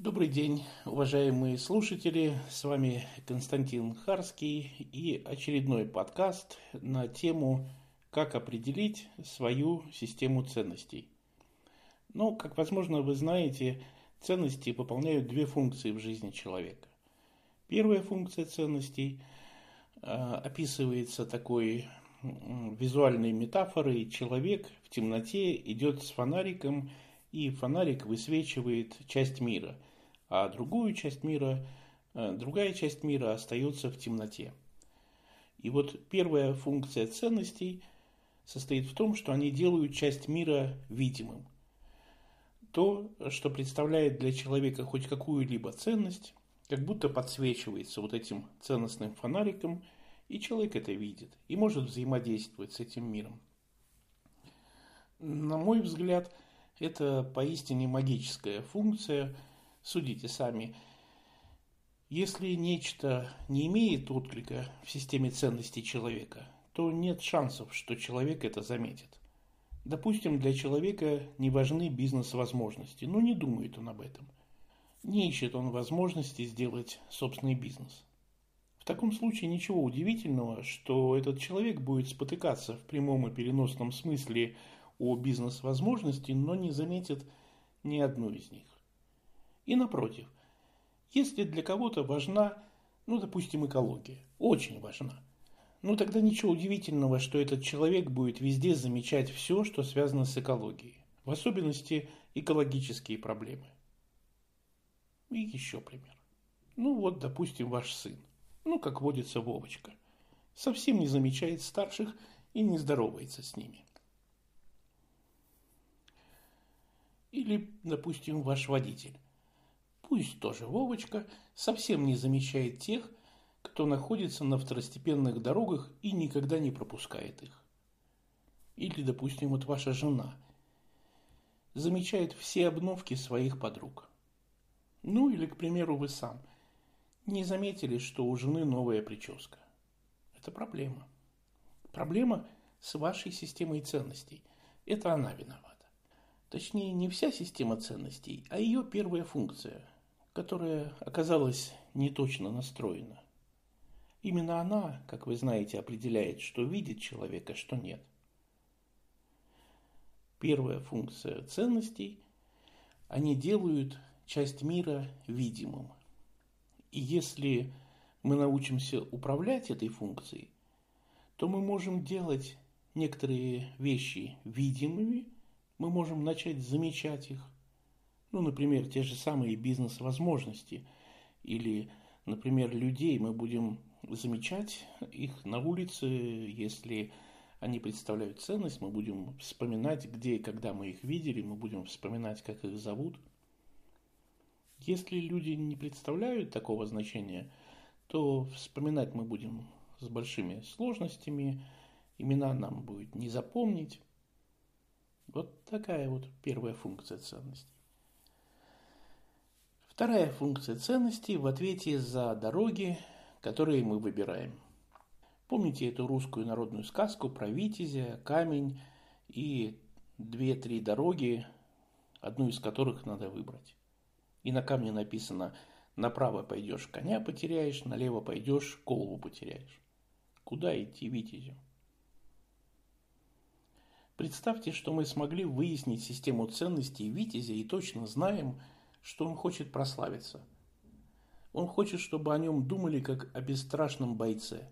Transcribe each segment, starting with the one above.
Добрый день, уважаемые слушатели. С вами Константин Харский и очередной подкаст на тему «Как определить свою систему ценностей». Ну, как возможно вы знаете, ценности выполняют две функции в жизни человека. Первая функция ценностей э, описывается такой визуальной метафорой. Человек в темноте идет с фонариком, и фонарик высвечивает часть мира – а другую часть мира, э, другая часть мира остается в темноте. И вот первая функция ценностей состоит в том, что они делают часть мира видимым. То, что представляет для человека хоть какую-либо ценность, как будто подсвечивается вот этим ценностным фонариком, и человек это видит и может взаимодействовать с этим миром. На мой взгляд, это поистине магическая функция – Судите сами. Если нечто не имеет отклика в системе ценностей человека, то нет шансов, что человек это заметит. Допустим, для человека не важны бизнес-возможности, но не думает он об этом. Не ищет он возможности сделать собственный бизнес. В таком случае ничего удивительного, что этот человек будет спотыкаться в прямом и переносном смысле о бизнес-возможности, но не заметит ни одну из них. И напротив, если для кого-то важна, ну, допустим, экология, очень важна, ну тогда ничего удивительного, что этот человек будет везде замечать все, что связано с экологией, в особенности экологические проблемы. И еще пример. Ну вот, допустим, ваш сын, ну, как водится Вовочка, совсем не замечает старших и не здоровается с ними. Или, допустим, ваш водитель Пусть тоже Вовочка совсем не замечает тех, кто находится на второстепенных дорогах и никогда не пропускает их. Или, допустим, вот ваша жена замечает все обновки своих подруг. Ну или, к примеру, вы сам не заметили, что у жены новая прическа. Это проблема. Проблема с вашей системой ценностей. Это она виновата. Точнее, не вся система ценностей, а ее первая функция – которая оказалась неточно настроена. Именно она, как вы знаете, определяет, что видит человек, а что нет. Первая функция ценностей – они делают часть мира видимым. И если мы научимся управлять этой функцией, то мы можем делать некоторые вещи видимыми, мы можем начать замечать их, ну, например, те же самые бизнес-возможности. Или, например, людей мы будем замечать их на улице, если они представляют ценность, мы будем вспоминать, где и когда мы их видели, мы будем вспоминать, как их зовут. Если люди не представляют такого значения, то вспоминать мы будем с большими сложностями, имена нам будет не запомнить. Вот такая вот первая функция ценностей. Вторая функция ценностей в ответе за дороги, которые мы выбираем. Помните эту русскую народную сказку про Витязя, камень и две-три дороги, одну из которых надо выбрать. И на камне написано «Направо пойдешь, коня потеряешь, налево пойдешь, голову потеряешь». Куда идти Витязю? Представьте, что мы смогли выяснить систему ценностей Витязя и точно знаем, что он хочет прославиться. Он хочет, чтобы о нем думали как о бесстрашном бойце.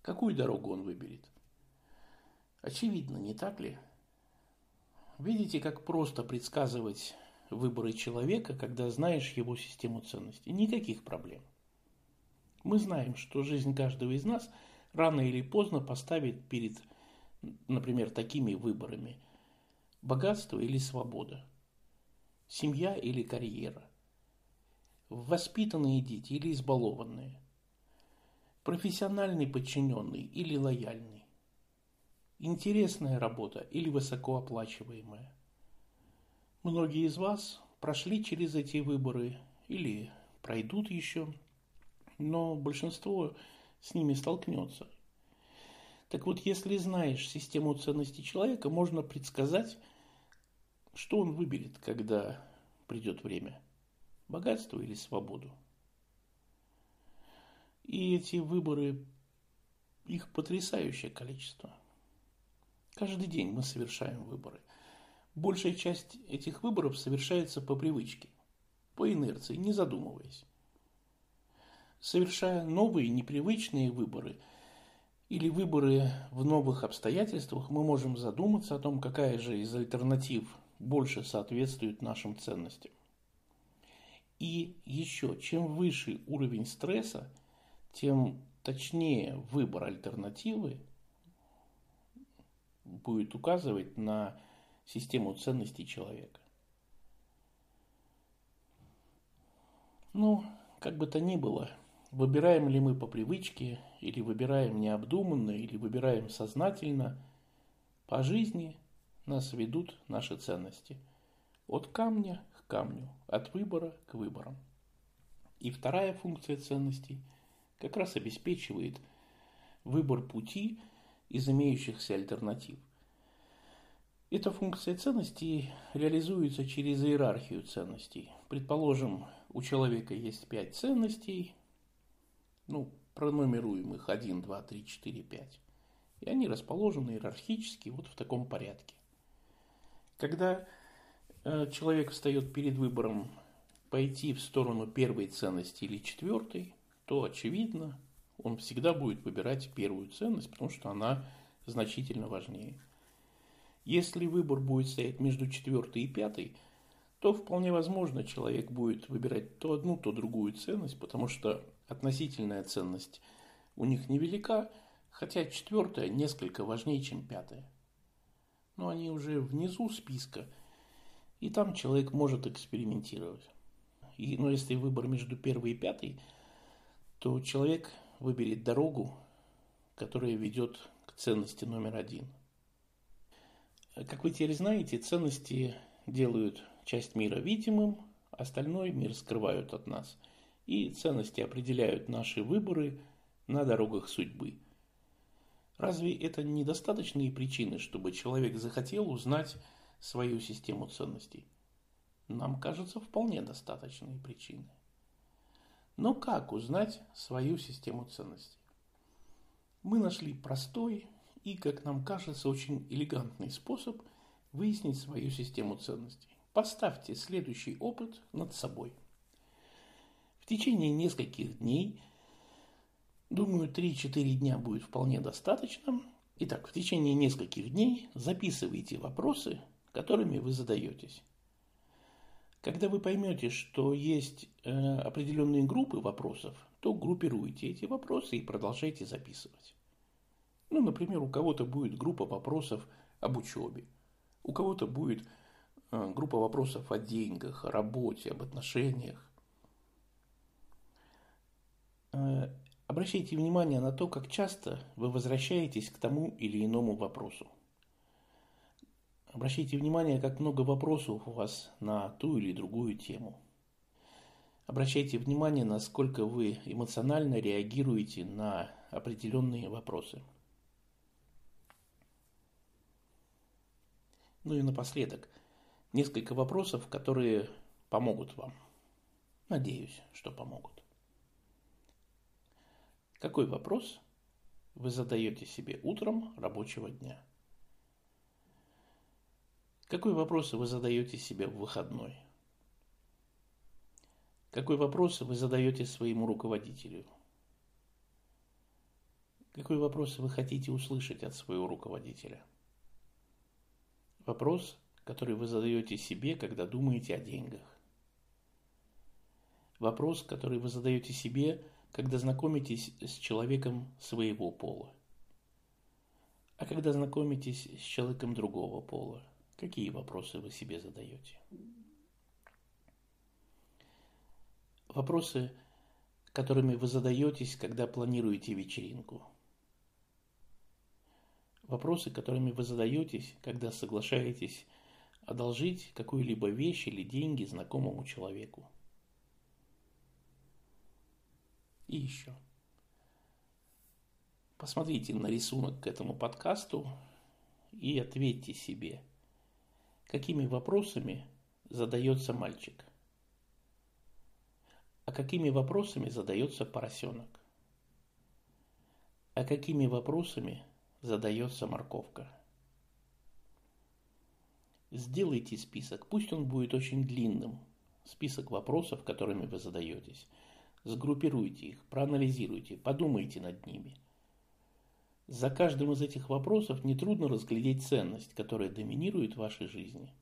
Какую дорогу он выберет? Очевидно, не так ли? Видите, как просто предсказывать выборы человека, когда знаешь его систему ценностей? Никаких проблем. Мы знаем, что жизнь каждого из нас рано или поздно поставит перед, например, такими выборами – богатство или свобода – семья или карьера, воспитанные дети или избалованные, профессиональный подчиненный или лояльный, интересная работа или высокооплачиваемая. Многие из вас прошли через эти выборы или пройдут еще, но большинство с ними столкнется. Так вот, если знаешь систему ценностей человека, можно предсказать, что он выберет, когда придет время? богатство или свободу. И эти выборы, их потрясающее количество. Каждый день мы совершаем выборы. Большая часть этих выборов совершается по привычке, по инерции, не задумываясь. Совершая новые непривычные выборы или выборы в новых обстоятельствах, мы можем задуматься о том, какая же из альтернатив больше соответствует нашим ценностям. И еще, чем выше уровень стресса, тем точнее выбор альтернативы будет указывать на систему ценностей человека. Ну, как бы то ни было, выбираем ли мы по привычке, или выбираем необдуманно, или выбираем сознательно, по жизни нас ведут наши ценности. От камня к камню, от выбора к выборам. И вторая функция ценностей как раз обеспечивает выбор пути из имеющихся альтернатив. Эта функция ценностей реализуется через иерархию ценностей. Предположим, у человека есть пять ценностей, ну, пронумеруем их 1, 2, 3, 4, 5. И они расположены иерархически вот в таком порядке. Когда э, человек встает перед выбором пойти в сторону первой ценности или четвертой, то очевидно, он всегда будет выбирать первую ценность, потому что она значительно важнее. Если выбор будет стоять между четвертой и пятой, то вполне возможно человек будет выбирать то одну, то другую ценность, потому что относительная ценность у них невелика, хотя четвертая несколько важнее, чем пятая. Но они уже внизу списка, и там человек может экспериментировать. И, но если выбор между первой и пятой, то человек выберет дорогу, которая ведет к ценности номер один. Как вы теперь знаете, ценности делают часть мира видимым, остальной мир скрывают от нас. И ценности определяют наши выборы на дорогах судьбы. Разве это недостаточные причины, чтобы человек захотел узнать свою систему ценностей? Нам кажется, вполне достаточные причины. Но как узнать свою систему ценностей? Мы нашли простой и, как нам кажется, очень элегантный способ выяснить свою систему ценностей. Поставьте следующий опыт над собой. В течение нескольких дней, думаю, 3-4 дня будет вполне достаточно. Итак, в течение нескольких дней записывайте вопросы, которыми вы задаетесь. Когда вы поймете, что есть э, определенные группы вопросов, то группируйте эти вопросы и продолжайте записывать. Ну, например, у кого-то будет группа вопросов об учебе, у кого-то будет э, группа вопросов о деньгах, о работе, об отношениях. Э, обращайте внимание на то, как часто вы возвращаетесь к тому или иному вопросу. Обращайте внимание, как много вопросов у вас на ту или другую тему. Обращайте внимание, насколько вы эмоционально реагируете на определенные вопросы. Ну и напоследок, несколько вопросов, которые помогут вам. Надеюсь, что помогут. Какой вопрос вы задаете себе утром рабочего дня? Какой вопросы вы задаете себе в выходной? Какой вопросы вы задаете своему руководителю? Какой вопрос вы хотите услышать от своего руководителя? Вопрос, который вы задаете себе, когда думаете о деньгах. Вопрос, который вы задаете себе, когда знакомитесь с человеком своего пола. А когда знакомитесь с человеком другого пола. Какие вопросы вы себе задаете? Вопросы, которыми вы задаетесь, когда планируете вечеринку. Вопросы, которыми вы задаетесь, когда соглашаетесь одолжить какую-либо вещь или деньги знакомому человеку. И еще. Посмотрите на рисунок к этому подкасту и ответьте себе – какими вопросами задается мальчик. А какими вопросами задается поросенок? А какими вопросами задается морковка? Сделайте список, пусть он будет очень длинным. Список вопросов, которыми вы задаетесь. Сгруппируйте их, проанализируйте, подумайте над ними. За каждым из этих вопросов нетрудно разглядеть ценность, которая доминирует в вашей жизни.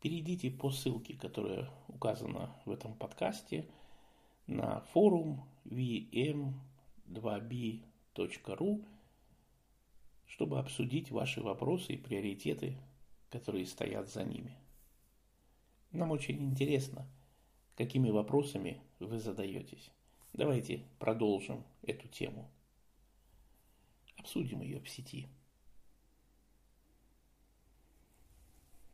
Перейдите по ссылке, которая указана в этом подкасте, на форум vm2b.ru чтобы обсудить ваши вопросы и приоритеты, которые стоят за ними. Нам очень интересно, какими вопросами вы задаетесь. Давайте продолжим эту тему. Обсудим ее в сети.